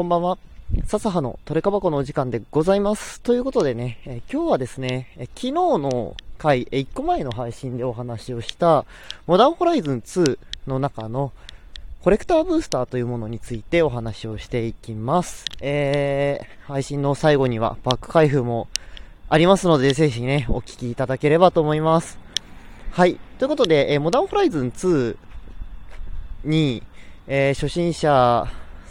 こんばんは。笹葉のトレカ箱のお時間でございます。ということでね、え今日はですね、え昨日の回、え1個前の配信でお話をした、モダンホライズン2の中のコレクターブースターというものについてお話をしていきます。えー、配信の最後にはバック開封もありますので、ぜひね、お聞きいただければと思います。はい。ということで、えモダンホライズン2に、えー、初心者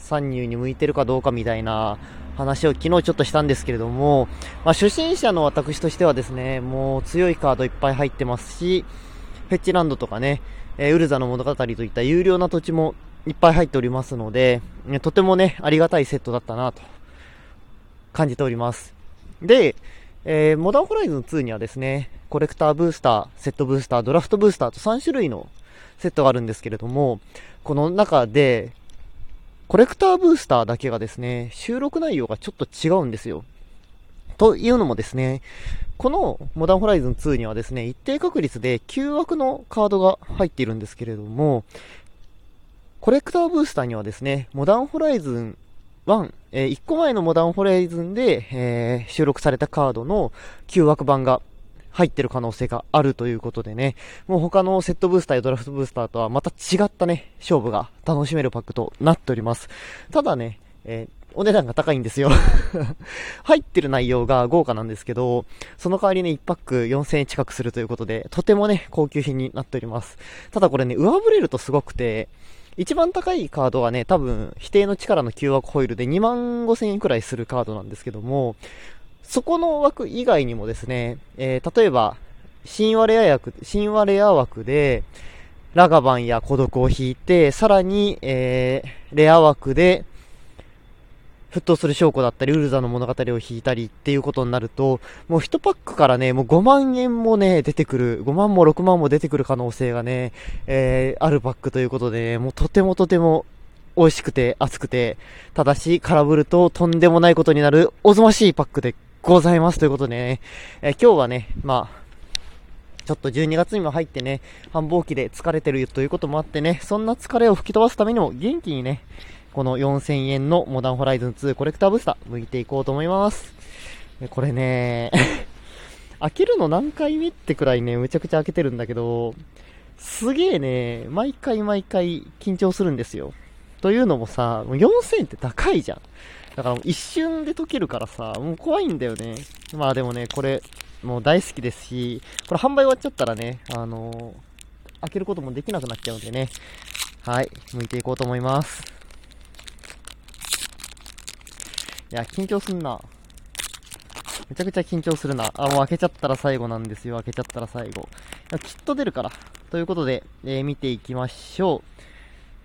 参入に向いてるかどうかみたいな話を昨日ちょっとしたんですけれども、まあ、初心者の私としてはですね、もう強いカードいっぱい入ってますし、フェッチランドとかね、えー、ウルザの物語といった有料な土地もいっぱい入っておりますので、とてもね、ありがたいセットだったなと感じております。で、えー、モダンホライズン2にはですね、コレクターブースター、セットブースター、ドラフトブースターと3種類のセットがあるんですけれども、この中で、コレクターブースターだけがですね、収録内容がちょっと違うんですよ。というのもですね、このモダンホライズン2にはですね、一定確率で9枠のカードが入っているんですけれども、コレクターブースターにはですね、モダンホライズン1、えー、1個前のモダンホライズンで、えー、収録されたカードの9枠版が入ってる可能性があるということでね、もう他のセットブースターやドラフトブースターとはまた違ったね、勝負が楽しめるパックとなっております。ただね、えーお値段が高いんですよ 入ってる内容が豪華なんですけど、その代わりね、1パック4000円近くするということで、とてもね、高級品になっております。ただこれね、上振れるとすごくて、一番高いカードはね、多分、否定の力の9枠ホイールで2万5000円くらいするカードなんですけども、そこの枠以外にもですね、えー、例えば、神話レア枠、神話レア枠で、ラガバンや孤独を引いて、さらに、えー、レア枠で、沸騰する証拠だったり、ウルザの物語を引いたりっていうことになると、もう1パックからね、もう5万円もね、出てくる、5万も6万も出てくる可能性がね、えー、あるパックということで、ね、もうとてもとても美味しくて熱くて、ただし空振るととんでもないことになるおぞましいパックでございますということでね、え、今日はね、まあ、ちょっと12月にも入ってね、繁忙期で疲れてるということもあってね、そんな疲れを吹き飛ばすためにも元気にね、この4000円のモダンホライズン2コレクターブースター、向いていこうと思います。これね、開けるの何回目ってくらいね、むちゃくちゃ開けてるんだけど、すげえね、毎回毎回緊張するんですよ。というのもさ、もう4000って高いじゃん。だから一瞬で溶けるからさ、もう怖いんだよね。まあでもね、これ、もう大好きですし、これ販売終わっちゃったらね、あのー、開けることもできなくなっちゃうんでね。はい、剥いていこうと思います。いや、緊張すんな。めちゃくちゃ緊張するな。あ、もう開けちゃったら最後なんですよ。開けちゃったら最後。きっと出るから。ということで、えー、見ていきましょう。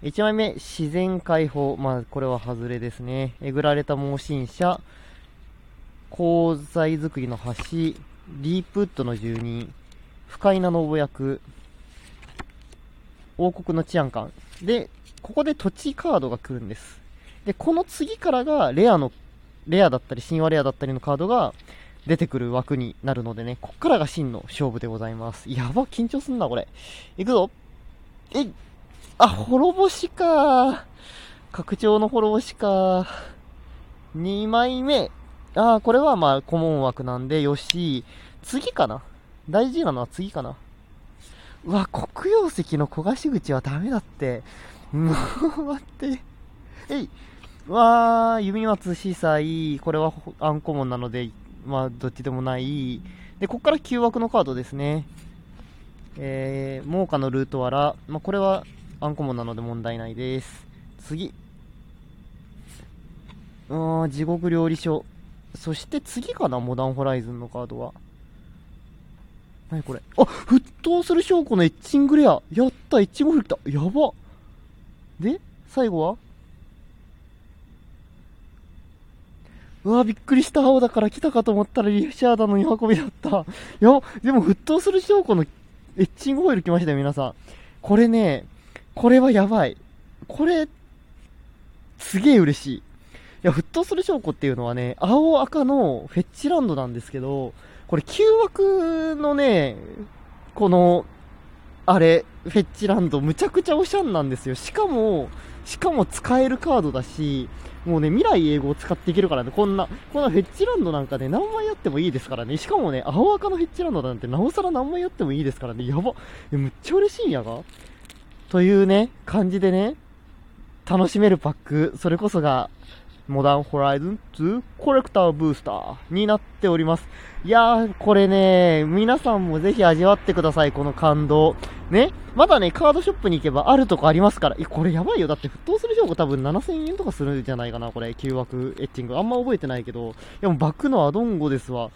1枚目、自然解放。まあ、これは外れですね。えぐられた盲信者、鋼材作りの橋、ディープウッドの住人、不快な農役、王国の治安官。で、ここで土地カードが来るんです。で、この次からがレアの、レアだったり、神話レアだったりのカードが出てくる枠になるのでね、こっからが真の勝負でございます。やば、緊張すんな、これ。いくぞ。えいあ、滅ぼしか。拡張の滅ぼしか。2枚目。あこれはまあ、顧問枠なんで、よし。次かな大事なのは次かなうわ、黒曜石の焦がし口はダメだって。もう、待って。えい。うわー、弓松司祭。これはアンコモンなので、まあ、どっちでもない。で、こっから9枠のカードですね。えー、猛火のルートワラ。まあ、これはアンコモンなので問題ないです。次。うーん、地獄料理書。そして次かな、モダンホライズンのカードは。なにこれ。あ、沸騰する証拠のエッチングレア。やった、エッチングフル来た。やば。で、最後は？うわ、びっくりした青だから来たかと思ったらリフシャーダの2運びだった。いや、でも沸騰する証拠のエッチングホイル来ましたよ、皆さん。これね、これはやばい。これ、すげえ嬉しい。いや、沸騰する証拠っていうのはね、青赤のフェッチランドなんですけど、これ9枠のね、この、あれ、フェッチランド、むちゃくちゃおしゃんなんですよ。しかも、しかも使えるカードだし、もうね、未来英語を使っていけるからね、こんな、こんなフェッチランドなんかね、何枚やってもいいですからね。しかもね、青赤のフェッチランドなんてなおさら何枚やってもいいですからね。やば。めっちゃ嬉しいんやが？というね、感じでね、楽しめるパック、それこそが、モダンホライズン2コレクターブースターになっております。いやー、これね、皆さんもぜひ味わってください、この感動。ね、まだね、カードショップに行けばあるとこありますから。え、これやばいよ。だって沸騰する証拠多分7000円とかするんじゃないかな、これ。旧枠エッチング。あんま覚えてないけど。いやもうバックのアドンゴですわ。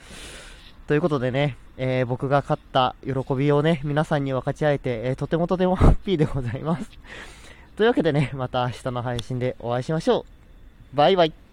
ということでね、えー、僕が勝った喜びをね、皆さんに分かち合えて、えー、とてもとてもハッピーでございます。というわけでね、また明日の配信でお会いしましょう。バイバイ。